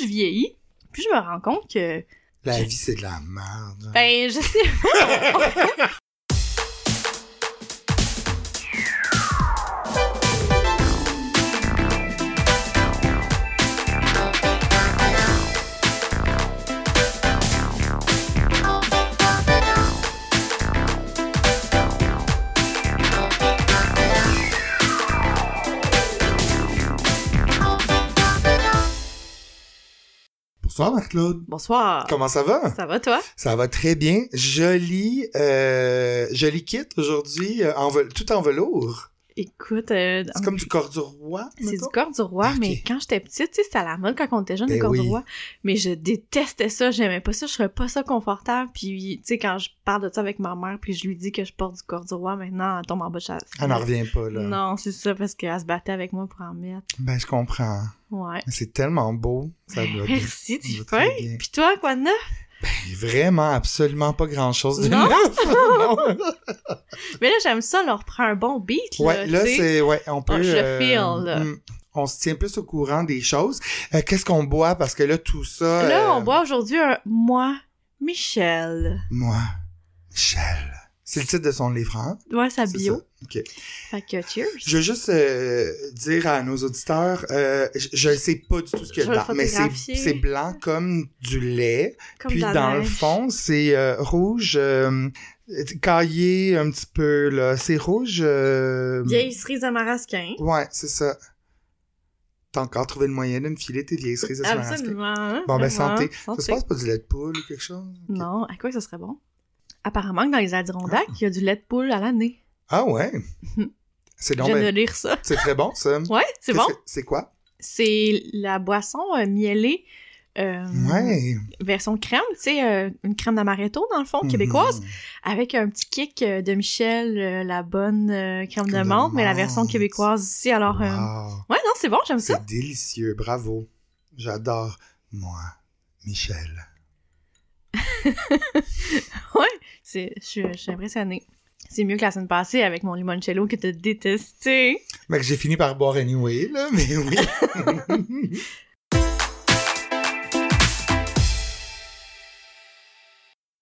je vieillis, plus je me rends compte que La vie, c'est de la merde. ben je sais Bonsoir, Marc-Claude. Bonsoir. Comment ça va? Ça va toi? Ça va très bien. Joli, euh, joli kit aujourd'hui, euh, en tout en velours. Écoute, euh, C'est comme du corps du roi, c'est du corps du roi, mais quand j'étais petite, tu sais, c'était à la mode quand on était jeune, le Ben corps du roi. Mais je détestais ça, j'aimais pas ça, je trouvais pas ça confortable. Puis, tu sais, quand je parle de ça avec ma mère, puis je lui dis que je porte du corps du roi, maintenant, elle tombe en bas de chasse. Elle n'en revient pas, là. Non, c'est ça, parce qu'elle se battait avec moi pour en mettre. Ben, je comprends. Ouais. C'est tellement beau. Ça doit Merci, bien. Puis toi, quoi de neuf? Vraiment, absolument pas grand-chose de Non? Mais là, j'aime ça, on reprend un bon beat, là, Ouais, là, c'est... Ouais, on peut... Oh, je euh, feel, là. hmm, on se tient plus au courant des choses. Euh, Qu'est-ce qu'on boit? Parce que là, tout ça... Là, euh, on boit aujourd'hui un Moi, Michel. Moi, Michel. C'est le titre de son livre, hein? Ouais, sa bio. Ça. OK. Fait que cheers. Je veux juste euh, dire à nos auditeurs, euh, je- ne sais pas du tout ce qu'il y a dedans, mais c'est blanc comme du lait. Comme Puis dans le fond, c'est euh, rouge, caillé un petit peu, là. C'est rouge... Vieille cerise de marasquin. Ouais, c'est ça. T'as encore trouvé le moyen de me filer tes vieilles cerises de Saint-Marasquin. Absolument. Bon, ben, vraiment. santé. Ça se passe pas du lait de poule ou quelque chose? Non, à quoi ce serait bon? Apparemment que dans les Adirondacks, il y a du lait de poule à l'année. Ah ouais? C'est Je donc de ben- lire ça. C'est très bon, ça. Ouais, c'est bon. C'est quoi? C'est la boisson euh, mielée. euh, Ouais. Version crème, tu sais, euh, une crème d'amaretto, dans le fond, québécoise, Mhm. avec un petit kick euh, de Michel, la bonne crème de de menthe, mais la version québécoise ici, alors... Wow. Ouais, non, c'est bon, j'aime ça. C'est délicieux, bravo. J'adore, moi, Michel. Ouais, je je suis impressionnée. C'est mieux que la semaine passée avec mon limoncello que t'as détesté. Mais que j'ai fini par boire anyway, là, mais oui.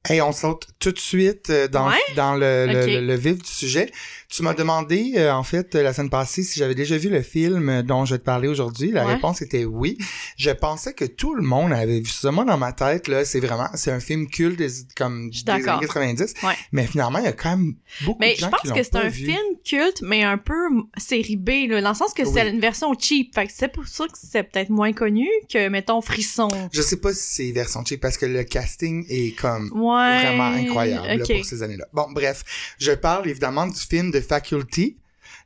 Hey, on saute tout de suite euh, dans, Ouais? dans le, le- Ok. le- le vif du sujet. Tu m'as demandé, euh, en fait, euh, la semaine passée, si j'avais déjà vu le film euh, dont je vais te parler aujourd'hui. La Ouais. réponse était oui. Je pensais que tout le monde avait vu ça. Moi, dans ma tête, là, c'est vraiment, c'est un film culte des, comme Je des années d'accord. 90. Ouais. Mais finalement, il y a quand même beaucoup Mais de je gens pense qui l'ont que c'est un vu. film culte, mais un peu série B, là, dans le sens que c'est Oui. une version cheap. Fait que c'est pour ça que c'est peut-être moins connu que, mettons, Frisson. Je sais pas si c'est version cheap parce que le casting est comme Ouais. Vraiment incroyable là, pour ces années-là. Bon, bref, je parle évidemment du film de Faculty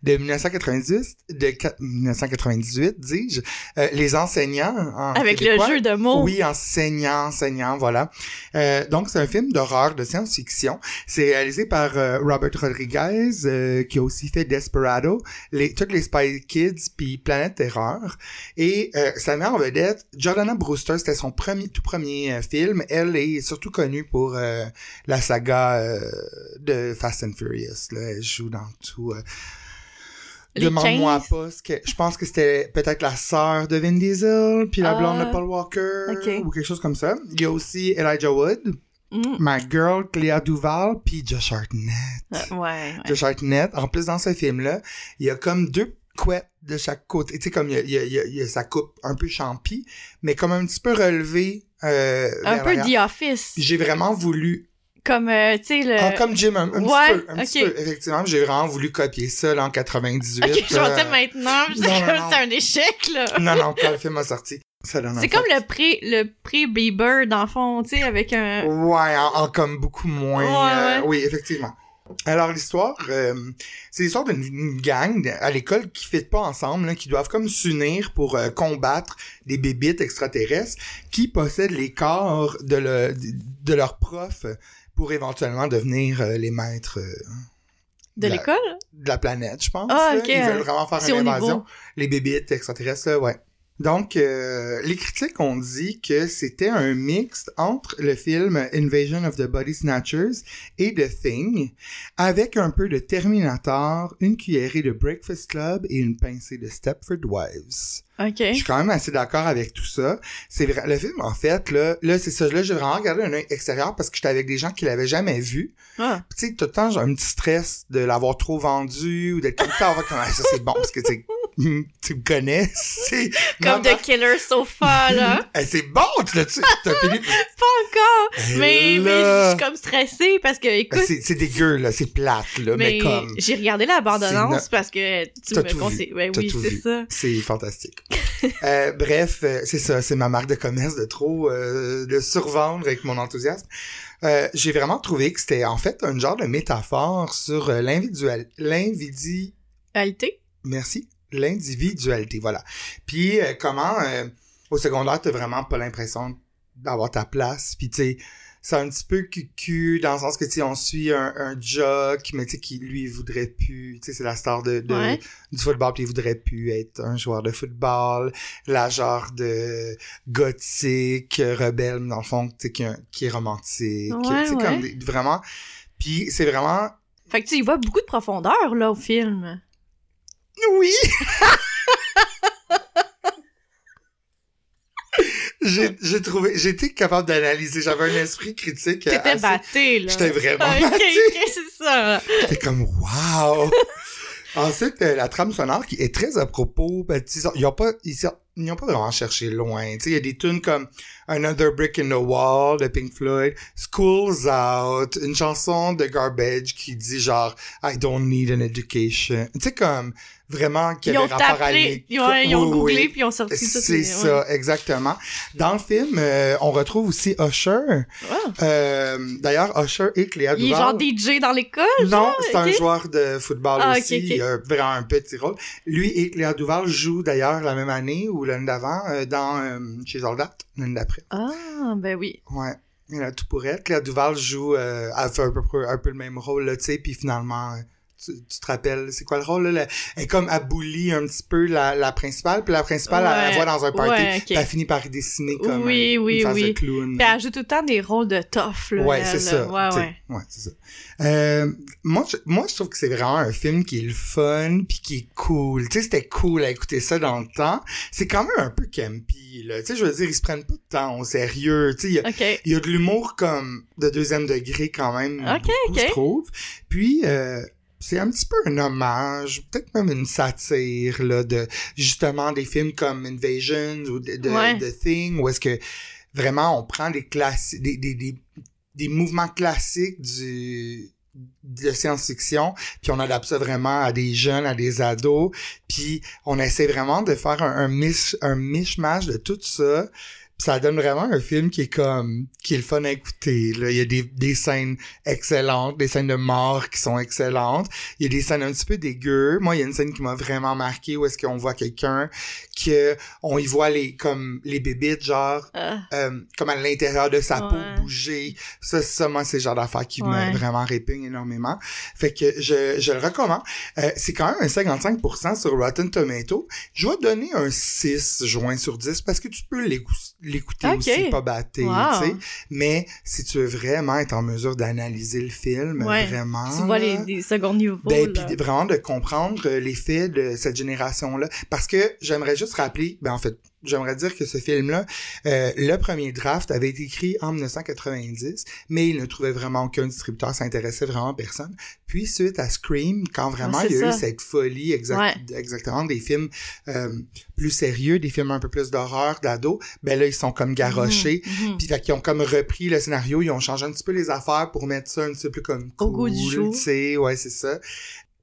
de 1998, de qua- 1998, dis-je, euh, les enseignants en Avec québécois. le jeu de mots. Oui, enseignant, enseignant, voilà. Euh, donc, c'est un film d'horreur, de science-fiction. C'est réalisé par euh, Robert Rodriguez, euh, qui a aussi fait Desperado, les, toutes les Spy Kids, puis Planète Terreur. Et euh, sa mère en vedette, Jordana Brewster, c'était son premier, tout premier euh, film. Elle est surtout connue pour euh, la saga euh, de Fast and Furious. Là. Elle joue dans tout. Demande-moi 15. pas ce que. Je pense que c'était peut-être la sœur de Vin Diesel, puis la Ah. blonde de Paul Walker, Ok. ou quelque chose comme ça. Il y a aussi Elijah Wood, Mm. ma girl Cléa Duval, puis Josh Hartnett. Euh, ouais, ouais. Josh Hartnett. En plus, dans ce film-là, il y a comme deux couettes de chaque côté. Tu sais, comme il y a, il y a- il y a- sa coupe un peu champie, mais comme un petit peu relevée. Euh, Un peu. The Office. J'ai vraiment voulu Comme, euh, tu sais, le... ah, comme Jim, un, un ouais, petit peu, un petit peu. Effectivement, j'ai vraiment voulu copier ça là, en 98. Ok, je euh, pensais maintenant, je non, comme non. c'est un échec, là. Non, non, quand le film a sorti. C'est comme le pré, le pré-Bieber, dans le fond, tu sais, avec un... Ouais, en, en comme beaucoup moins. Ouais, euh, ouais. oui, effectivement. Alors l'histoire, euh, c'est l'histoire d'une une gang à l'école qui ne pas ensemble, là, qui doivent comme s'unir pour euh, combattre des bébites extraterrestres qui possèdent les corps de, le, de leurs profs pour éventuellement devenir euh, les maîtres euh, De l'école? de la planète, je pense. Ah, Ils euh, veulent vraiment faire une invasion. niveau. Les bébites extraterrestres, là, ouais. Donc, euh, les critiques ont dit que c'était un mix entre le film Invasion of the Body Snatchers et The Thing, avec un peu de Terminator, une cuillerée de Breakfast Club et une pincée de Stepford Wives. Ok. Je suis quand même assez d'accord avec tout ça. C'est vrai. Le film, en fait, là, là c'est ça. Là, j'ai vraiment regardé un œil extérieur parce que j'étais avec des gens qui l'avaient jamais vu. Ah. Tu sais, tout le temps, j'ai un petit stress de l'avoir trop vendu ou d'être comme ça. comme, Ah, ça, c'est bon parce que, tu tu me connais? C'est Comme Maman- The Killer Sofa, là. Eh, c'est bon, tu l'as tu t'as fini? Pas encore! Eh Mais, mais je suis comme stressée parce que, Eh, écoute, C'est dégueu, là. C'est plate, là. Mais, mais, comme, j'ai regardé la bande-annonce parce que tu me conseilles. T'as oui, c'est ça. c'est fantastique. Euh, bref, euh, c'est ça. C'est ma marque de commerce de trop, euh, de survendre avec mon enthousiasme. Euh, j'ai vraiment trouvé que c'était en fait un genre de métaphore sur l'individual, l'invidi, Qualité? merci, l'individualité, voilà. Puis euh, comment euh, au secondaire t'as vraiment pas l'impression d'avoir ta place, puis tu sais c'est un petit peu cucu dans le sens que tu sais on suit un, un jock mais tu sais qui lui voudrait plus tu sais c'est la star de, de- Ouais. du football puis il voudrait plus être un joueur de football la genre de gothique rebelle dans le fond tu sais qui, est- qui est romantique Ouais, tu sais ouais. comme des- vraiment puis c'est vraiment Fait que tu y vois beaucoup de profondeur, là, au film. Oui! j'ai, j'ai trouvé, j'étais capable d'analyser, j'avais un esprit critique. T'étais assez- batté, là. J'étais vraiment Ok, batté. c'est ça. J'étais comme, wow! Ensuite, euh, la trame sonore qui est très à propos, ben, tu sais, ils ont pas, ils, ils n'ont pas vraiment cherché loin. Tu sais, il y a des tunes comme Another Brick in the Wall de Pink Floyd, School's Out, une chanson de Garbage qui dit genre I don't need an education. Tu sais, comme vraiment qui Ils avait ont rapport à tapé, l'école. ils ont, ils ont Oui, googlé oui. puis ils ont sorti tout. C'est ça, exactement. Dans le film, euh, on retrouve aussi Usher. Euh, D'ailleurs, Usher et Cléa Il est Duval. genre DJ dans l'école? Non, c'est un joueur de football Ah, aussi. ok. Il a vraiment un petit rôle. Lui et Cléa Duval jouent d'ailleurs la même année ou l'année d'avant euh, dans euh, chez Soldat, l'année d'après. Ah, ben oui. Ouais. Il a tout pour être. Cléa Duval joue, elle fait un peu, un peu le même rôle, là, tu sais, puis finalement, euh, tu, tu te rappelles, c'est quoi le rôle, là? Elle est comme, elle bully un petit peu la, la principale, puis la principale, elle, elle Ouais. voit dans un party, Ouais, ok. puis elle finit par dessiner comme Oui, un- oui, une face oui. de clown. Puis elle joue tout le temps des rôles de tough, là. Ouais, elle, c'est ça. Ouais, ouais. ouais, c'est ça. Euh, moi, je, moi, je trouve que c'est vraiment un film qui est le fun puis qui est cool. Tu sais, c'était cool à écouter ça dans le temps. C'est quand même un peu campy, là. Tu sais, je veux dire, ils se prennent pas de temps au sérieux. Tu sais, il y a, OK. il y a de l'humour comme de deuxième degré quand même. Ok, beaucoup. Je trouve. Puis, euh, c'est un petit peu un hommage, peut-être même une satire, là, de, justement, des films comme Invasion ou de, de, Ouais. de Thing, où est-ce que vraiment on prend des classiques, des, des, des, des mouvements classiques du, de science-fiction, puis on adapte ça vraiment à des jeunes, à des ados, puis on essaie vraiment de faire un, un, mish, un mishmash de tout ça, ça donne vraiment un film qui est comme qui est le fun à écouter. Là. Il y a des, des scènes excellentes, des scènes de mort qui sont excellentes. Il y a des scènes un petit peu dégueu. Moi, il y a une scène qui m'a vraiment marqué où est-ce qu'on voit quelqu'un que on y voit les comme les bébites genre Ah, euh, comme à l'intérieur de sa Ouais. peau bouger. Ça, ça, moi, c'est le genre d'affaire qui Ouais. me vraiment répugne énormément. Fait que je, je le recommande. Euh, c'est quand même un 55% sur Rotten Tomato. Je vais donner un 6 joint sur 10 parce que tu peux l'écou- l'écouter Ok. aussi, pas batté, Wow. tu sais. Mais si tu veux vraiment être en mesure d'analyser le film, Ouais. vraiment... tu vois les, là, des seconds niveaux, ben, puis vraiment de comprendre euh, les faits de cette génération-là. Parce que j'aimerais juste rappeler, ben en fait, j'aimerais dire que ce film-là, euh, le premier draft avait été écrit en 1990, mais il ne trouvait vraiment aucun distributeur, ça intéressait vraiment personne. Puis suite à Scream, quand vraiment Ouais, il y a eu cette folie exact, Ouais. exactement des films euh, plus sérieux, des films un peu plus d'horreur, d'ado, ben là ils sont comme garochés. Mhm, mhm. Puis fait qu'ils ont comme repris le scénario, ils ont changé un petit peu les affaires pour mettre ça un petit peu plus comme cool, Au goût du jour. ouais, c'est ça.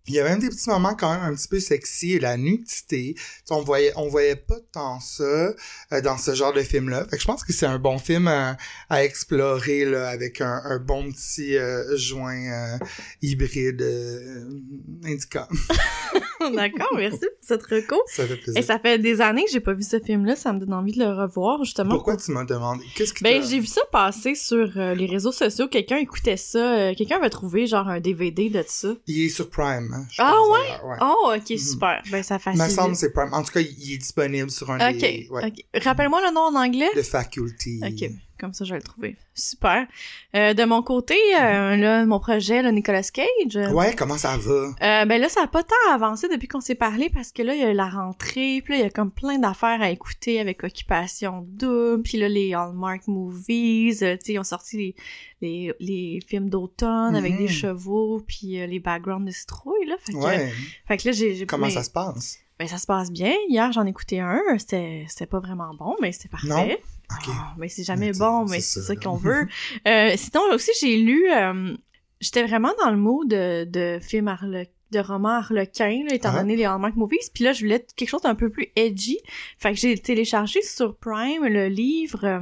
Il y avait même des petits moments quand même un petit peu sexy la nudité. On voyait, on voyait pas tant ça euh, dans ce genre de film-là. Fait que je pense que c'est un bon film à, à explorer là, avec un, un bon petit euh, joint euh, hybride euh, indica. D'accord, merci pour cette reco. Ça fait plaisir. Et ça fait des années que j'ai pas vu ce film-là, ça me donne envie de le revoir, justement. Pourquoi tu m'as demandé? Qu'est-ce que Ben, j'ai vu ça passer sur euh, les réseaux sociaux. Quelqu'un écoutait ça. euh, Quelqu'un avait trouvé, genre, un DVD de ça. Il est sur Prime, hein, je Ah pense, ouais? Oh, ok, Mhm. super. Ben, ça Il facilite. me semble que c'est Prime. En tout cas, il est disponible sur un des... Ouais, ok. Rappelle-moi le nom en anglais. The Faculty. Ok, comme ça, je vais le trouver. Super. Euh, de mon côté, euh, là, mon projet, là, Nicolas Cage. Ouais, comment ça va? Euh, ben là, ça a pas tant avancé depuis qu'on s'est parlé parce que là, il y a la rentrée, puis là, il y a comme plein d'affaires à écouter avec Occupation Double, puis là, les Hallmark Movies, euh, tu sais, ils ont sorti les, les, les films d'automne avec des chevaux, puis euh, les background destroy, là. Fait que, Ouais. fait que là, j'ai... j'ai- Comment ça se passe? Ben, ça se passe bien. Hier, j'en ai écouté un, c'était c'était pas vraiment bon, mais c'était parfait. Non? Ah, mais c'est jamais Mais bon, mais c'est ça. ça qu'on veut. Euh, sinon, aussi, j'ai lu... euh, J'étais vraiment dans le mood de, de film harle- de roman harlequin, là, étant Ah. donné les Hallmark Movies. Puis là, je voulais quelque chose d'un peu plus edgy. Fait que j'ai téléchargé sur Prime le livre euh,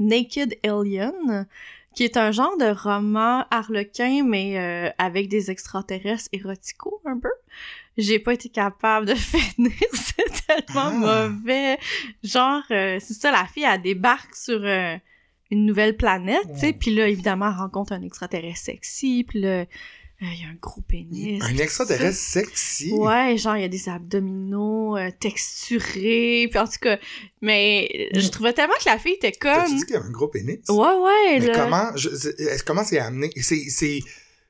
Naked Alien, qui est un genre de roman harlequin, mais euh, avec des extraterrestres éroticaux, un peu. J'ai pas été capable de finir, c'est tellement Ah. mauvais. Genre, euh, c'est ça, la fille, elle débarque sur euh, une nouvelle planète, tu sais, puis là, évidemment, elle rencontre un extraterrestre sexy, puis là, euh, il y a un gros pénis. Un extraterrestre sexy? Ouais, genre, il y a des abdominaux euh, texturés, puis en tout cas, mais je trouvais tellement que la fille était T'as-tu comme... dit qu'il y avait un gros pénis? Ouais, ouais, Mais là. comment, je, comment c'est amené? C'est, c'est,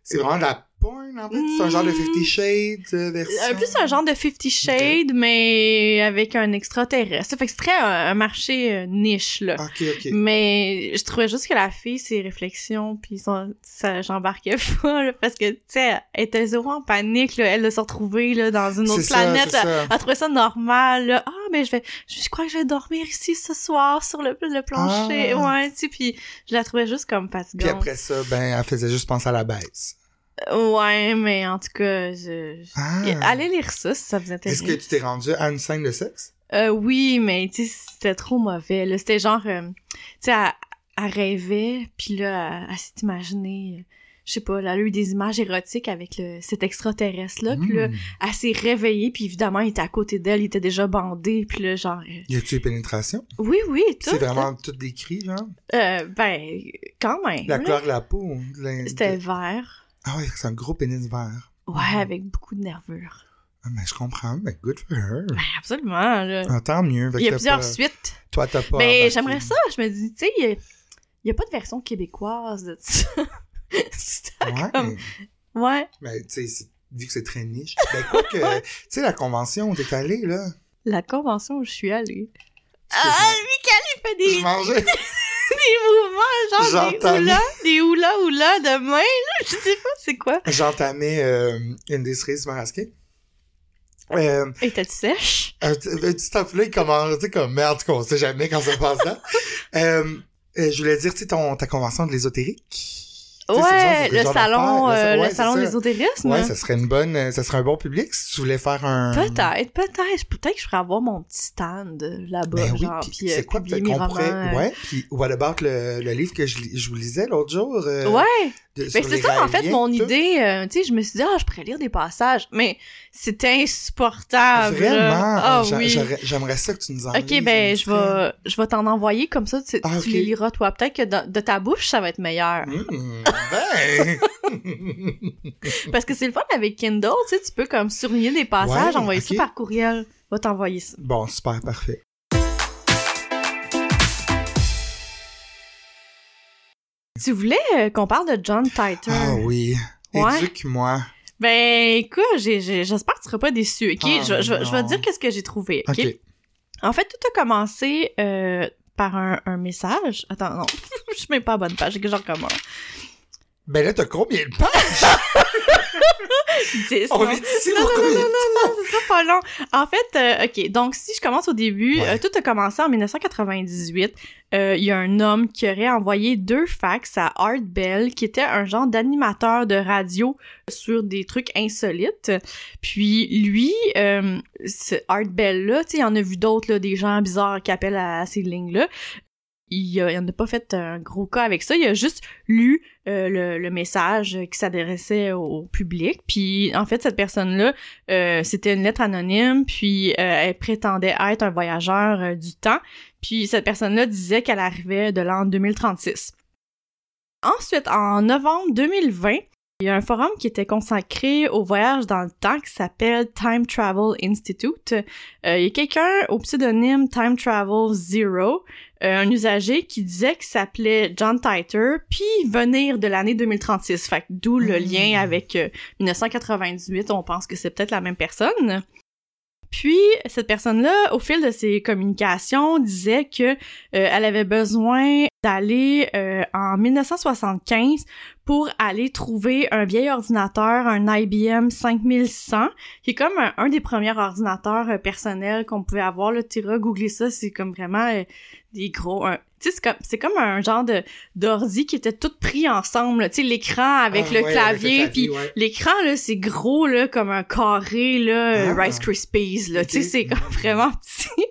c'est vraiment de la porn, en fait? C'est un genre de Mm. Fifty Shades euh, version? Euh, plus un genre de Fifty Shades, mais avec un extraterrestre. Ça fait que c'est très un, un marché euh, niche, là. Ok, ok. Mais je trouvais juste que la fille, ses réflexions, puis son, ça, j'embarquais pas, là, parce que, tu sais, elle était zéro en panique, là, elle de se retrouver, là, dans une autre ça, planète, elle, ça. elle trouvait ça normal, là. Ah, mais je vais, je crois que je vais dormir ici ce soir, sur le, le plancher, Ah. ouais, tu sais, puis je la trouvais juste comme Puis fatigante. après ça, ben, elle faisait juste penser à la baisse. Ouais, mais en tout cas, je... Ah. Allez lire ça, si ça vous intéresse. Est-ce que tu t'es rendu à une scène de sexe? Euh, oui, mais tu sais, c'était trop mauvais. Là. C'était genre, euh, tu sais, elle, elle rêvait, puis là, elle, elle s'est imaginée, euh, je sais pas, elle a eu des images érotiques avec le, cet extraterrestre-là, puis là, Hmm. elle s'est réveillée, puis évidemment, il était à côté d'elle, il était déjà bandé, puis là, genre... euh, Y a-tu pénétration? oui, oui, tout. C'est vraiment tout décrit, genre? Euh, ben, quand même. La couleur de la peau? la- C'était vert. Ah ouais, c'est un gros pénis vert. Ouais, Mhm. avec beaucoup de nervure. Ah, mais je comprends, mais good for her. Ben, absolument, là. Ah, tant mieux. Il y a plusieurs pas- suites. Toi, t'as pas. Mais embarqué. j'aimerais ça, je me dis, tu sais, il y a, pas de version québécoise de ça. Ouais. comme- Ouais. Mais tu sais, vu que c'est très niche. Ben, quoi que, tu sais, la convention où t'es allé, là. La convention où je suis allée. Ah, Michael, il fait des, Je mangeais. des mouvements, genre des houlas, des houlas houlas de main, là. Je sais pas c'est quoi? J'entamais euh, une des cerises marasquées. Euh, Et t'es sèche? un petit là, il commence, tu sais, comme merde, qu'on sait jamais quand ça passe là. euh, euh, je voulais dire, tu sais, ton, ta convention de l'ésotérique. C'est Ouais, c'est le salon, euh, ouais, le c'est salon ça. d'ésotérisme. Ouais, ça serait une bonne, euh, ça serait un bon public si tu voulais faire un. Peut-être, peut-être. Peut-être que je ferais avoir mon petit stand là-bas, Ben oui, puis euh, c'est quoi peut-être qu'on pourrait, euh. ouais, puis what about le, le livre que je, je vous lisais l'autre jour? euh, Ouais, de- Ben, c'est ça, en fait, mon idée. euh, tu sais, je me suis dit, ah, je pourrais lire des passages. Mais c'était insupportable. Vraiment? Ah J'a- oui. J'aimerais ça que tu nous en Ok, ben, je vais, je vais t'en envoyer comme ça, tu, Ah, tu les liras toi. Peut-être que de ta bouche, ça va être meilleur. Mmh, ben! Parce que c'est le fun avec Kindle, tu sais, tu peux comme surligner des passages, Ouais, envoyer ça par courriel. Va t'envoyer ça. bon, super, parfait. Tu voulais euh, qu'on parle de John Titor? Ah oui. Ouais. Éduque-moi. Ben, écoute, j'espère que tu seras pas déçu, ok? Ah, je, je, vais- je te dire qu'est-ce que j'ai trouvé, ok? En fait, tout a commencé euh, par un, un message. Attends, non, je suis même pas à bonne page, que j'en recommence. Ben là, t'as combien de pages? 10, On non? ici Non, pour non, non, non, non, ce sera pas long. En fait, euh, OK, donc si je commence au début, Ouais. euh, tout a commencé en 1998. Euh, Il y a un homme qui aurait envoyé deux fax à Art Bell, qui était un genre d'animateur de radio sur des trucs insolites. Puis lui, euh, ce Art Bell-là, tu sais, il y en a vu d'autres, là, des gens bizarres qui appellent à ces lignes-là. Il, en a pas fait un gros cas avec ça. Il a juste lu euh, le, le, message qui s'adressait au public. Puis en fait, cette personne-là, euh, c'était une lettre anonyme. Puis euh, elle prétendait être un voyageur euh, du temps. Puis cette personne-là disait qu'elle arrivait de l'an 2036. Ensuite, en novembre 2020, il y a un forum qui était consacré au voyage dans le temps qui s'appelle Time Travel Institute. Euh, il y a quelqu'un au pseudonyme Time Travel Zero, euh, un usager qui disait qu'il s'appelait John Titer, puis venir de l'année 2036. Fait d'où le Hmm. lien avec euh, 1998. On pense que c'est peut-être la même personne. Puis cette personne-là, au fil de ses communications, disait que euh, elle avait besoin d'aller euh, en 1975 pour aller trouver un vieil ordinateur, un IBM 5100, qui est comme un, des premiers ordinateurs euh, personnels qu'on pouvait avoir. Là, tu iras googler ça, c'est comme vraiment des gros... tu sais, c'est comme, c'est comme un genre de d'ordi qui était tout pris ensemble. Tu sais, l'écran avec Ah, le ouais, clavier, avec le puis ouais. L'écran, là, c'est gros, là, comme un carré, là, Ah. Rice Krispies, là. Tu sais, c'est comme vraiment petit.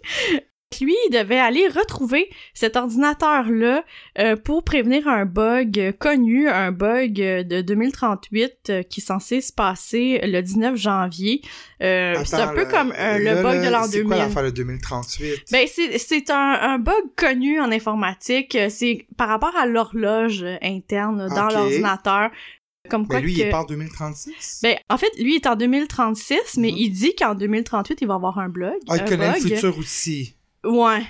Lui, il devait aller retrouver cet ordinateur-là euh, pour prévenir un bug euh, connu, un bug euh, de 2038 euh, qui est censé se passer le 19 janvier. Euh, c'est un peu comme le bug de l'an C'est 2000. quoi l'affaire de 2038? Ben, c'est, c'est un, un bug connu en informatique. C'est par rapport à l'horloge interne dans l'ordinateur. Comme quoi Mais lui, que... il est pas en 2036? Ben, en fait, lui il est en 2036, mais Mhm. il dit qu'en 2038, il va avoir un blog. ah, il connaît bug. le futur aussi. Ouais.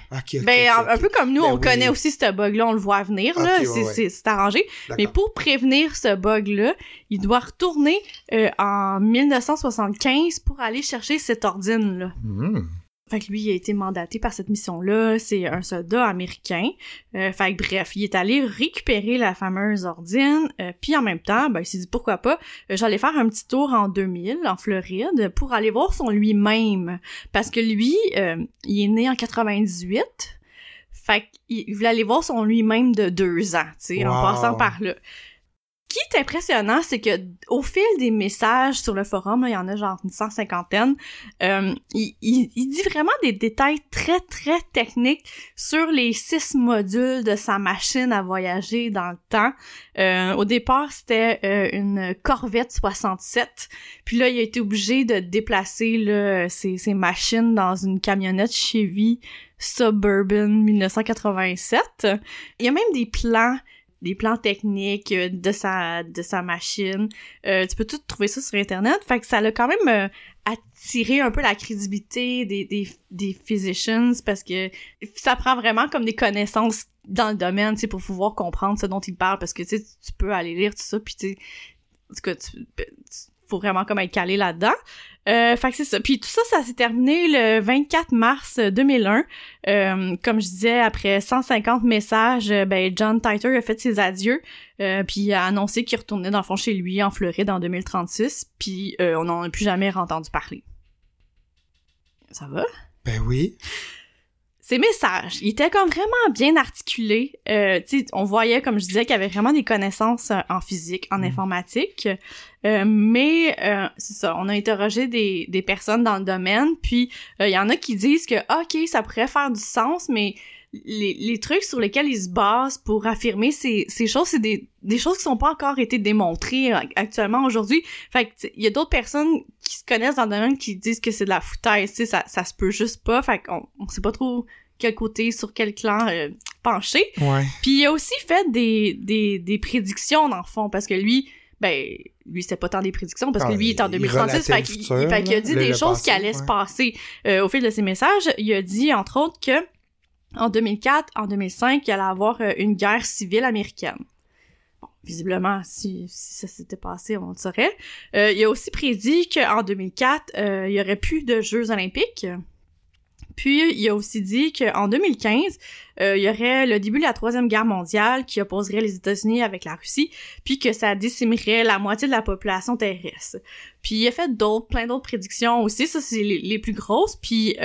Ben, un, peu comme nous, Ben on oui. connaît aussi ce bug-là, on le voit venir, là. Ouais, c'est, ouais. c'est, c'est arrangé. Mais pour prévenir ce bug-là, il doit retourner euh, en 1975 pour aller chercher cette ordine-là. Hmm. Fait que lui, il a été mandaté par cette mission-là. C'est un soldat américain. Euh, fait que bref, il est allé récupérer la fameuse ordine. euh, Puis en même temps, ben, il s'est dit pourquoi pas, euh, j'allais faire un petit tour en 2000 en Floride pour aller voir son lui-même. Parce que lui, euh, il est né en 98. Fait qu'il voulait aller voir son lui-même de deux ans, tu sais, en passant par là. Ce qui est impressionnant, c'est que au fil des messages sur le forum, là, il y en a genre une cent cinquantaine, euh, il, il- il dit vraiment des détails très, très techniques sur les six modules de sa machine à voyager dans le temps. Euh, au départ, c'était euh, une Corvette 67. Puis là, il a été obligé de déplacer là, ses, ses machines dans une camionnette Chevy Suburban 1987. Il y a même des plans des plans techniques euh, de sa de sa machine. Euh, tu peux tout trouver ça sur internet. Fait que ça l'a quand même euh, attiré un peu la crédibilité des, des, des physicians parce que ça prend vraiment comme des connaissances dans le domaine, tu pour pouvoir comprendre ce dont il parle parce que tu tu peux aller lire tout ça puis tu en tout cas, tu, tu- faut vraiment comme être calé là-dedans. Euh, fait que c'est ça. Puis tout ça, ça s'est terminé le 24 mars 2001. Euh, comme je disais, après 150 messages, euh, ben John Titer a fait ses adieux, euh, puis a annoncé qu'il retournait dans le fond chez lui en Floride en 2036, puis euh, on n'en a plus jamais entendu parler. Ça va? Ben oui. Ses messages, ils étaient comme vraiment bien articulés. Euh, tu sais, on voyait, comme je disais, qu'il y avait vraiment des connaissances euh, en physique, en Mm. informatique. Euh, mais euh, c'est ça, on a interrogé des, des personnes dans le domaine, puis euh, il y en a qui disent que ok, ça pourrait faire du sens, mais les, les trucs sur lesquels ils se basent pour affirmer ces, ces choses, c'est des, des choses qui sont pas encore été démontrées euh, actuellement aujourd'hui. Fait il y a d'autres personnes qui se connaissent dans le domaine qui disent que c'est de la foutaise, tu sais, ça, ça se peut juste pas. Fait qu'on on sait pas trop quel côté, sur quel clan euh, pencher. Ouais. Puis il a aussi fait des, des, des prédictions dans le fond, parce que lui, ben, lui c'était pas tant des prédictions, parce que Ah, lui il est en il 2036, relatait fait qu'il a dit des choses passé, qui allaient se passer euh, au fil de ses messages. Il a dit, entre autres, que en 2004, en 2005, il allait avoir euh, une guerre civile américaine. Bon, visiblement, si, si ça s'était passé, on le saurait. Euh, il a aussi prédit qu'en 2004, euh, il y aurait plus de Jeux olympiques. Puis, il a aussi dit qu'en 2015, euh, il y aurait le début de la Troisième Guerre mondiale qui opposerait les États-Unis avec la Russie, puis que ça décimerait la moitié de la population terrestre. Puis, il a fait d'autres, plein d'autres prédictions aussi, ça c'est les, plus grosses, puis...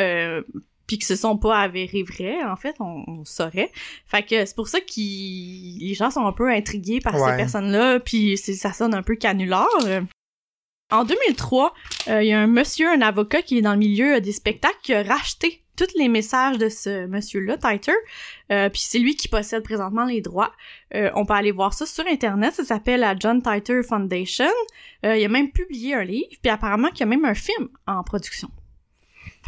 puis qui se sont pas avérées vraies, en fait, on, on saurait. Fait que c'est pour ça que les gens sont un peu intrigués par Ouais. ces personnes-là, puis ça sonne un peu canular. En 2003, euh, il y a un monsieur, un avocat qui est dans le milieu euh, des spectacles qui a racheté tous les messages de ce monsieur-là, Titer. Euh, puis c'est lui qui possède présentement les droits. Euh, on peut aller voir ça sur Internet. Ça s'appelle la John Titer Foundation. Euh, il a même publié un livre. Puis apparemment qu'il y a même un film en production.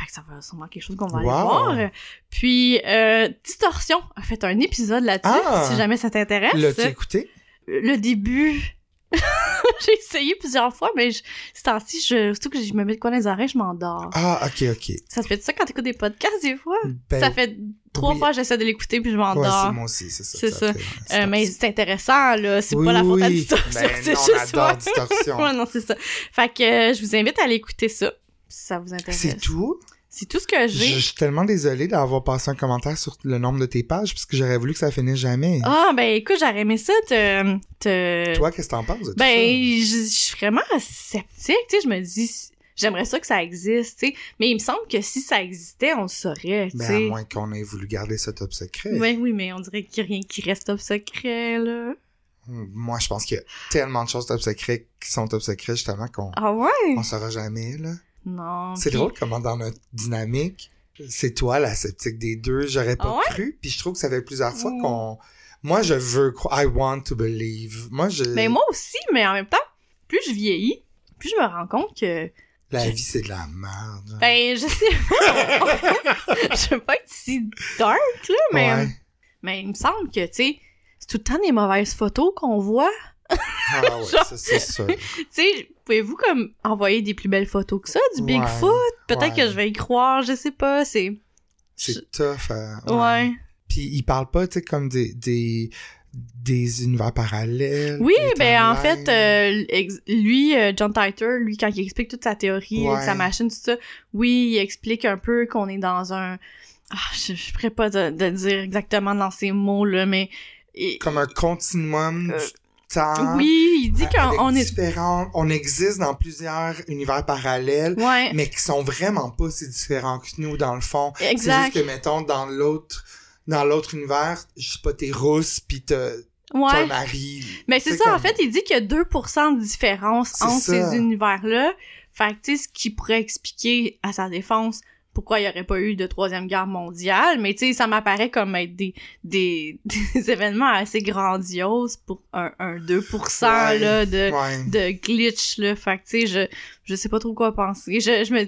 Fait que ça va sûrement quelque chose qu'on va aller Wow. voir. Puis euh, Distorsion a fait un épisode là-dessus, Ah! si jamais ça t'intéresse. L'as-tu écouté? Le début... J'ai essayé plusieurs fois, mais je, ce temps-ci, je, surtout que je me mets de quoi dans les oreilles, je m'endors. Ah, ok, ok. Ça te fait ça quand t'écoutes des podcasts, des fois? Ben, ça fait trois oui. fois que j'essaie de l'écouter, puis je Ouais, c'est m'endors. moi aussi, c'est ça. C'est ça. fait, Euh, mais c'est intéressant, là. C'est Oui, pas la faute à oui. Distorsion, Ben c'est juste moi. Distorsion. ouais, non, c'est ça. Fait que euh, je vous invite à aller écouter ça, si ça vous intéresse. C'est tout? C'est tout ce que Je, j'ai. je suis tellement désolée d'avoir passé un commentaire sur le nombre de tes pages, parce que j'aurais voulu que ça finisse jamais. Ah, ben écoute, j'aurais aimé ça te... te... Toi, qu'est-ce que t'en penses de tout Ben, ça? je je suis vraiment sceptique, tu sais, je me dis, j'aimerais ça que ça existe, tu sais, mais il me semble que si ça existait, on le saurait, tu Ben, à sais. moins qu'on ait voulu garder ça top secret. Oui, oui, mais on dirait qu'il y a rien qui reste top secret, là. Moi, je pense qu'il y a tellement de choses top secret qui sont top secret, justement, qu'on Ah ouais? on saura jamais, là. Non. C'est puis- drôle comment dans notre dynamique, c'est toi la sceptique des deux. J'aurais pas Ah ouais? cru. Puis je trouve que ça fait plusieurs fois qu'on... Moi, je veux croire. I want to believe. Moi, je... Mais moi aussi, mais en même temps, plus je vieillis, plus je me rends compte que... La vie, c'est de la merde. Ben, je sais pas. je veux pas être si dark, là, mais... Ouais. Mais il me semble que, tu sais, c'est tout le temps des mauvaises photos qu'on voit. Ah ouais, c'est sûr. Tu sais, pouvez-vous comme envoyer des plus belles photos que ça, du Ouais, Bigfoot? Peut-être ouais. que je vais y croire, je sais pas, c'est... C'est tough. euh, Ouais. Puis il parle pas, tu sais, comme des, des, des univers parallèles. Oui, ben en fait, euh, lui, euh, John Titer, lui, quand il explique toute sa théorie, Ouais. avec sa machine, tout ça, oui, il explique un peu qu'on est dans un... Ah, je, je pourrais pas de, de dire exactement dans ces mots-là, mais... et- Comme un continuum Euh, temps. oui, il dit avec qu'on est... différents- On existe dans plusieurs univers parallèles. Ouais, mais qui sont vraiment pas si différents que nous dans le fond. C'est exact. juste que mettons dans l'autre dans l'autre univers, je sais pas, t'es rousse pis t'as Ouais. mari. Mais c'est C'est ça, en fait, il dit qu'il y a 2% de différence C'est entre ça. ces univers-là. Fait que, tu sais, ce qui pourrait expliquer à sa défense pourquoi il n'y aurait pas eu de troisième guerre mondiale, mais tu sais, ça m'apparaît comme être des, des, des événements assez grandioses pour un, un 2% Ouais. là, de, Ouais. de glitch, là. Fait que, tu sais, je, je sais pas trop quoi penser. Je, je me...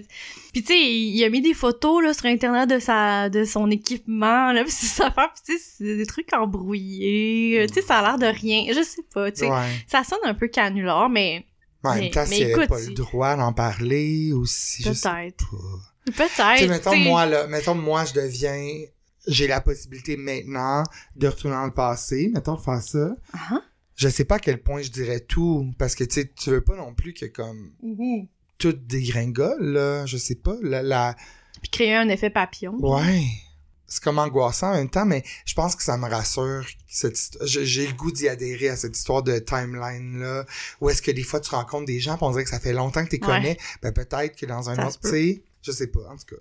Puis, tu sais, il a mis des photos, là, sur Internet de sa, de son équipement, là, pis ça fait, pis tu sais, c'est des trucs embrouillés. euh, Tu sais, ça a l'air de rien. Je sais pas, tu sais. Ouais. Ça sonne un peu canular, mais Ouais, en Mais- même temps, écoute, pas si- le droit d'en parler ou si je sais peut-être. Peut-être. Tu sais, mettons, tu sais. moi, là, mettons, moi, je deviens, j'ai la possibilité maintenant de retourner dans le passé, mettons, de faire ça. Ah, Je sais pas à quel point je dirais tout, parce que, tu sais, tu veux pas non plus que, comme, mhm. tout dégringole, là, je sais pas, la, la, Puis créer un effet papillon. Ouais. C'est comme angoissant en même temps, mais je pense que ça me rassure. Cette j'ai le goût d'y adhérer à cette histoire de timeline-là. Où est-ce que des fois tu rencontres des gens pis on dirait que ça fait longtemps que tu les Ouais. connais. Ben peut-être que dans un Ça autre, tu sais, je sais pas, en tout cas.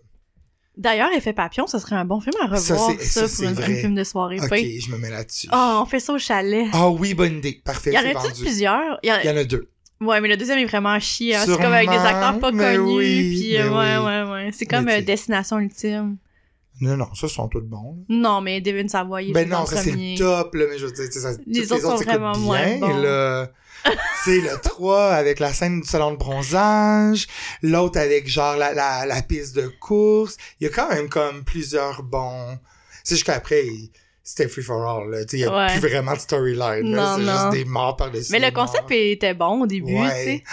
D'ailleurs, effet papillon, ça serait un bon film à revoir, c'est- ça, ça, pour une, vrai. un film de soirée. Ok, je me mets là-dessus. Oh, on fait ça au chalet. Ah oui, bonne idée. Parfait, y c'est aurait-tu vendu. plusieurs? Y en- Il y en a deux. Ouais, mais le deuxième est vraiment chiant. C'est comme avec des acteurs pas connus. oui, puis ouais, oui. ouais, ouais. C'est comme euh, Destination Ultime. Non, non, ça, sont tous bons. là. Non, mais Devin Savoy, Ben non, ça c'est le top, là, mais je veux dire, ça, Les toutes autres sont vraiment moins bien, bons. là. sais, le 3 avec la scène du salon de bronzage, l'autre avec genre la, la, la piste de course. Il y a quand même comme plusieurs bons. C'est juste qu'après, il- c'était free for all, là. Il y a Ouais. plus vraiment de storyline, C'est juste des morts par-dessus. Mais le morts. concept était bon au début, Ouais.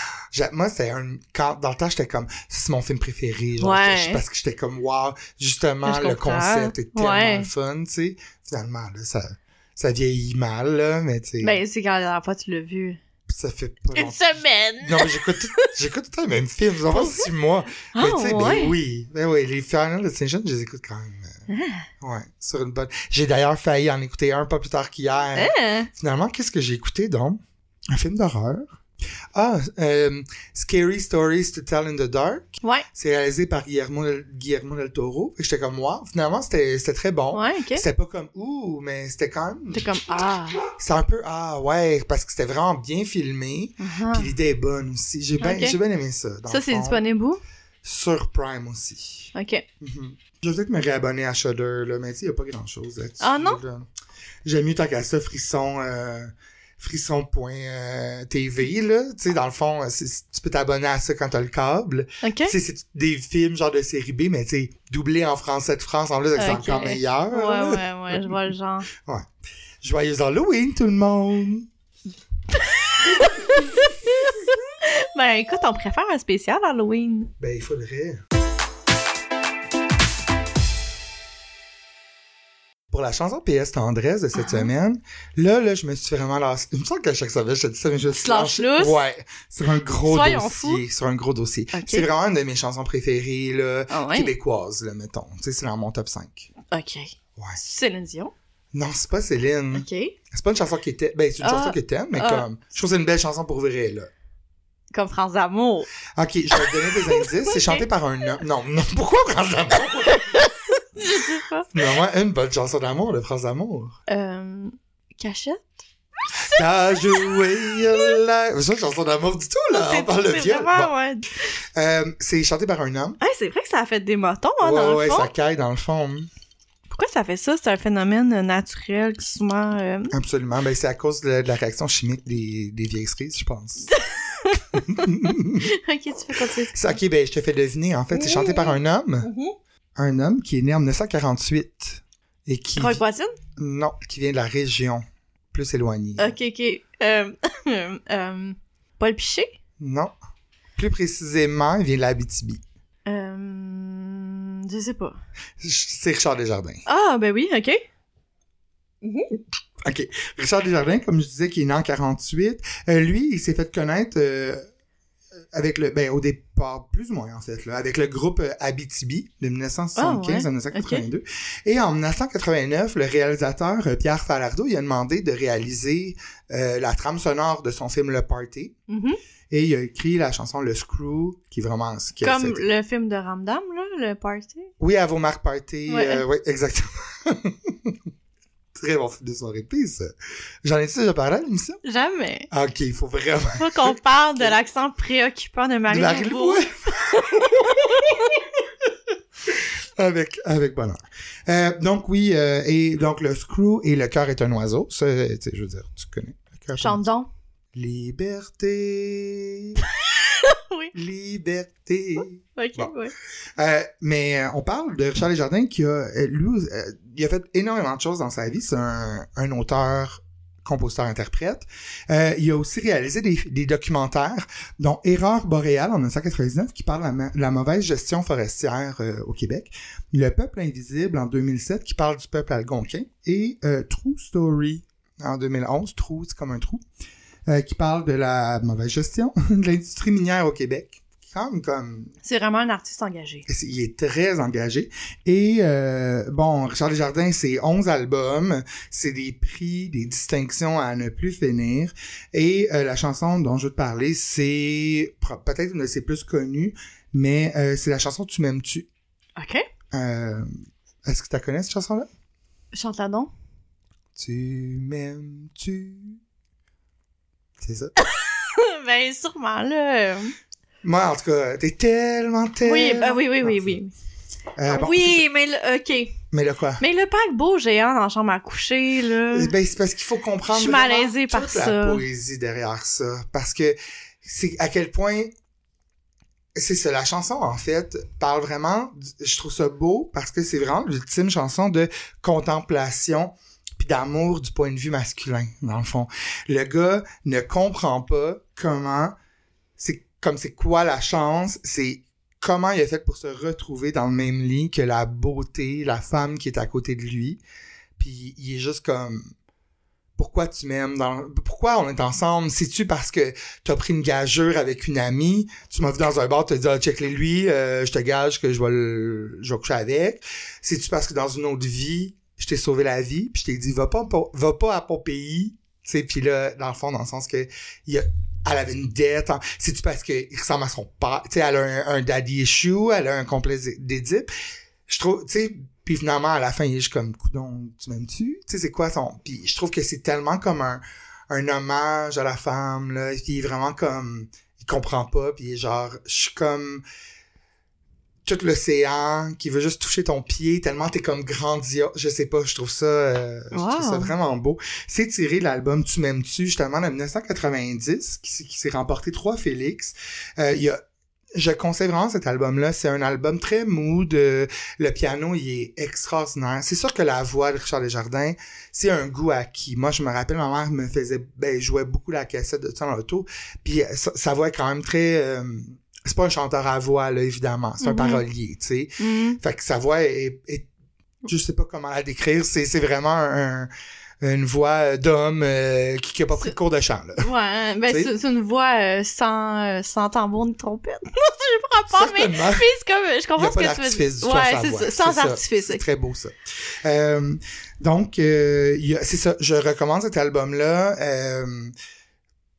Moi, c'est un, quand, dans le temps, j'étais comme, c'est mon film préféré, genre, Ouais. parce que j'étais comme, wow, justement, le concept est tellement fun, tu sais. Finalement, là, ça, ça vieillit mal, là, mais tu sais, Ben, c'est quand la dernière fois tu l'as vu. Ça fait pas Une longtemps. semaine! Non, mais j'écoute tout, j'écoute tout le temps les mêmes films, six mois. Ah, mais tu sais, ouais. ben oui, ben oui, les Final Destination, je les écoute quand même. euh, Ah. Ouais, sur une bonne. J'ai d'ailleurs failli en écouter un pas plus tard qu'hier. Hein? Finalement, qu'est-ce que j'ai écouté donc? Un film d'horreur. Ah, euh, Scary Stories to Tell in the Dark. Ouais. C'est réalisé par Guillermo del, Guillermo del Toro. Que j'étais comme, wow, finalement, c'était, c'était très bon. Ouais, ok. C'était pas comme, ouh, mais c'était quand même, T'es comme, ah. c'est un peu, ah, ouais, parce que c'était vraiment bien filmé. uh-huh. Puis l'idée est bonne aussi. J'ai bien, aimé ça. Ça, c'est disponible où? sur Prime aussi. Ok. Mhm. Je vais peut-être me réabonner à Shudder, là, mais tu sais, il n'y a pas grand-chose là-dessus. Ah, non? J'aime mieux tant qu'à ça, Frisson, euh, frisson.tv, là. Tu sais, dans le fond, c'est- tu peux t'abonner à ça quand t'as le câble. Tu sais, c'est des films genre de série B, mais tu sais, doublés en français de France, en plus, c'est encore meilleur. Ouais, ouais, ouais, je vois le genre. Joyeux Halloween, tout le monde! Ben écoute, on préfère un spécial Halloween. Ben, il faudrait. Pour la chanson PS Tendresse de cette Ah. semaine, là, là, je me suis vraiment lancé. Il me semble qu'à chaque semaine, je te dis ça, mais je lancé- lousse? Ouais. Sur un gros Soyons dossier. Sur un gros dossier. C'est vraiment une de mes chansons préférées, là, Ah ouais? québécoises, là, mettons. Tu sais, c'est dans mon top 5. Ok. Ouais. Céline Dion? Non, c'est pas Céline. Ok. C'est pas une chanson qui était. Ben, c'est une Ah. chanson que t'aimes, mais Ah. comme. Je trouve que c'est une belle chanson pour vrai, là. Comme France d'amour. Ok, je vais te donner des indices. C'est chanté par un homme. Non, non, pourquoi France d'amour? Je sais pas. Moi, une bonne chanson d'amour, de France d'amour. Euh. Cachette? T'as joué la... C'est pas une chanson d'amour du tout, là. On parle de c'est viol. vraiment, Bon. ouais. Euh, c'est chanté par un homme. C'est vrai que ça a fait des motons, hein, ouais, dans ouais, le fond. ça caille dans le fond. Pourquoi ça fait ça? C'est un phénomène euh, naturel qui souvent... euh, Absolument. Ben, c'est à cause de, de la réaction chimique des, des vieilles cerises, je pense. Ok, tu fais C'est- ok, ben, je te fais deviner. En fait, c'est chanté par un homme. Un homme qui est né en 1948. Et qui... Roy Poitine? Non, qui vient de la région. Plus éloignée. Ok, ok. Euh, euh, Paul Piché? Non. Plus précisément, il vient de l'Abitibi. Euh, je sais pas. C'est Richard Desjardins. Ah, ben oui, ok. OK. Richard Desjardins, comme je disais, qui est né en 48, euh, lui, il s'est fait connaître euh, avec le... Ben, au départ, plus ou moins, en fait, là, avec le groupe euh, Abitibi de 1975 Ah, ouais. à 1982. Et en 1989, le réalisateur euh, Pierre Falardeau, il a demandé de réaliser euh, la trame sonore de son film Le Party. Mhm. Et il a écrit la chanson Le Screw, qui est vraiment... qui Comme le film de Ramdam, là, le party? Oui, à vos marques party. Ouais. euh, oui, exactement. Très bon film de soirée de ça. J'en ai-tu déjà parlé à l'émission? Jamais. Ok, il faut vraiment... Faut qu'on parle de l'accent préoccupant de Marie De Marie avec, avec bonheur. Euh, donc oui, euh, et donc le screw et le cœur est un oiseau. Ça, je veux dire, tu connais. Le cœur donc. Liberté. Oui. Liberté. Ok, Bon. ouais. Euh, mais euh, on parle de Richard Desjardins qui a, euh, lui, il a fait énormément de choses dans sa vie. C'est un, un auteur, compositeur, interprète. Euh, il a aussi réalisé des, des documentaires, dont Erreur boréale en 1999, qui parle de la, ma- la mauvaise gestion forestière euh, au Québec. Le peuple invisible en 2007, qui parle du peuple algonquin. Et euh, True Story en 2011. True, c'est comme un trou. Euh, qui parle de la mauvaise gestion de l'industrie minière au Québec. Comme C'est vraiment un artiste engagé. Il est très engagé. Et euh, bon, Richard Desjardins, c'est 11 albums, c'est des prix, des distinctions à ne plus finir. Et euh, la chanson dont je veux te parler, c'est peut-être une de ses plus connues, mais euh, c'est la chanson Tu m'aimes-tu? Ok. Est-ce que tu la connais, cette chanson-là? Chante-la donc. Tu m'aimes-tu? C'est ça. ben, sûrement, là. Moi, en tout cas, t'es tellement, tellement... Oui, ben oui, oui, oui, oui. Euh, bon, oui, mais le, ok. Mais là, quoi? Mais le paquebot géant dans la chambre à coucher, là. Ben, c'est parce qu'il faut comprendre Je suis malaisée par toute ça. la poésie derrière ça. Parce que c'est à quel point... C'est ça, la chanson, en fait, parle vraiment... Je trouve ça beau parce que c'est vraiment l'ultime chanson de contemplation puis d'amour du point de vue masculin, dans le fond. Le gars ne comprend pas comment... C'est comme c'est quoi la chance, c'est comment il a fait pour se retrouver dans le même lit que la beauté, la femme qui est à côté de lui. Puis il est juste comme pourquoi tu m'aimes pourquoi on est ensemble? C'est-tu parce que t'as pris une gageure avec une amie? Tu m'as vu dans un bar t'as dit ah check les lui euh, je te gage que je vais le je vais coucher avec c'est-tu parce que dans une autre vie je t'ai sauvé la vie puis je t'ai dit va pas va pas à Pompéi puis là dans le fond dans le sens que il y a elle avait une dette. hein. C'est-tu parce qu'il ressemble à son père? Tu sais, elle a un, un daddy issue, elle a un complexe d'Édipe. Je trouve, tu sais, puis finalement, à la fin, il est juste comme, coudon, tu m'aimes-tu? Tu sais, c'est quoi son... Puis je trouve que c'est tellement comme un, un hommage à la femme, là. Puis il est vraiment comme... Il comprend pas, puis genre... Je suis comme... tout l'océan, qui veut juste toucher ton pied, tellement t'es comme grandiose. Je sais pas, je trouve ça, euh, je trouve ça vraiment beau. C'est tiré de l'album Tu m'aimes-tu, justement, de 1990, qui, s'est- qui s'est remporté trois Félix. Euh, il y a je conseille vraiment cet album-là. C'est un album très mood. euh, le piano, il est extraordinaire. C'est sûr que la voix de Richard Desjardins, c'est un goût acquis. Moi, je me rappelle, ma mère me faisait, ben, jouait beaucoup la cassette de ça dans l'auto. Puis euh, sa, sa voix est quand même très... euh, c'est pas un chanteur à voix, là, évidemment. C'est un Mhm. parolier, tu sais. Mhm. Fait que sa voix est... est- je sais pas comment la décrire. C'est, c'est vraiment un, une voix d'homme euh, qui, qui a pas pris de cours de chant, là. Ouais, ben Tu sais? c'est une voix euh, sans, euh, sans tambour ni trompette. je sais pas, mais, mais c'est comme, je comprends a ce pas que tu veux dire. Ouais, c'est ça, sans artifice. C'est très beau, ça. Euh, donc, euh, c'est ça. Je recommande cet album-là euh,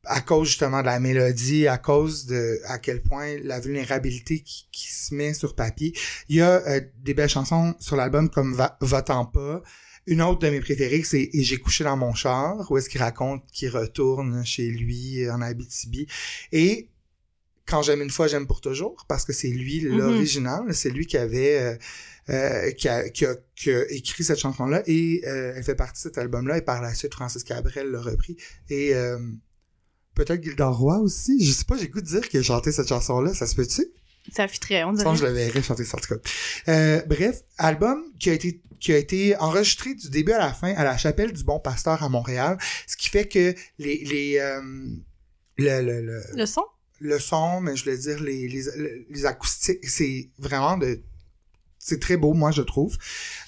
à cause justement de la mélodie, à cause de à quel point la vulnérabilité qui, qui se met sur papier. Il y a euh, des belles chansons sur l'album comme Va, Va-t'en pas. Une autre de mes préférées, c'est Et j'ai couché dans mon char, où est-ce qu'il raconte qu'il retourne chez lui en Abitibi. Et quand j'aime une fois, j'aime pour toujours, parce que c'est lui Mhm. l'original, c'est lui qui avait euh, euh, qui, a, qui, a, qui a écrit cette chanson-là et euh, elle fait partie de cet album-là et par la suite Francis Cabrel l'a repris et euh, peut-être Gilda Roy aussi, je sais pas, j'ai goût de dire qu'il a chanté cette chanson-là, ça se peut-tu? Ça fitterait, on Je dirait. pense que je le verrais chanter ça en tout cas. Euh, bref, album qui a été qui a été enregistré du début à la fin à la chapelle du Bon Pasteur à Montréal, ce qui fait que les les euh, le, le, le, Le son? le son, mais je voulais dire les, les, les acoustiques, c'est vraiment de c'est très beau, moi, je trouve.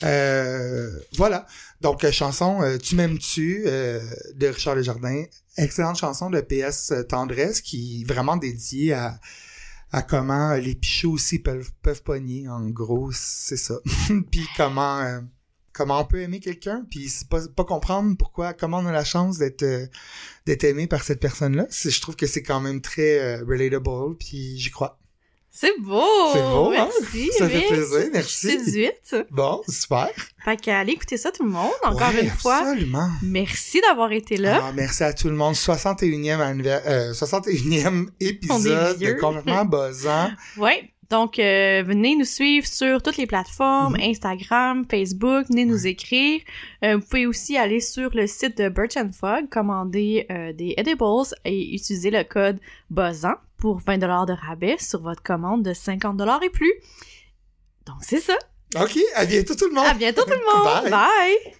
Euh, voilà. Donc, euh, chanson euh, Tu m'aimes-tu euh, de Richard Desjardins. Excellente chanson de PS Tendresse qui est vraiment dédiée à, à comment les pichots aussi peuvent, peuvent pogner. En gros, c'est ça. puis comment comment on peut aimer quelqu'un, puis pas, pas comprendre pourquoi, comment on a la chance d'être d'être aimé par cette personne-là. Je trouve que c'est quand même très relatable, puis j'y crois. C'est beau! C'est beau, hein? Merci, Ça fait Vic. plaisir, merci. Je suis séduite. Bon, super. Fait qu'allez écouter ça tout le monde, encore Ouais, une fois. Absolument. Merci d'avoir été là. Ah, merci à tout le monde. 61e, anniver- euh, 61e On est épisode de complètement buzzant. Ouais. Donc, euh, venez nous suivre sur toutes les plateformes, Mhm. Instagram, Facebook, venez nous écrire. Euh, vous pouvez aussi aller sur le site de Birch and Fog, commander euh, des edibles et utiliser le code BUZZAN pour 20 de rabais sur votre commande de 50 et plus. Donc, c'est ça. OK, à bientôt tout le monde. À bientôt tout le monde. Bye. Bye.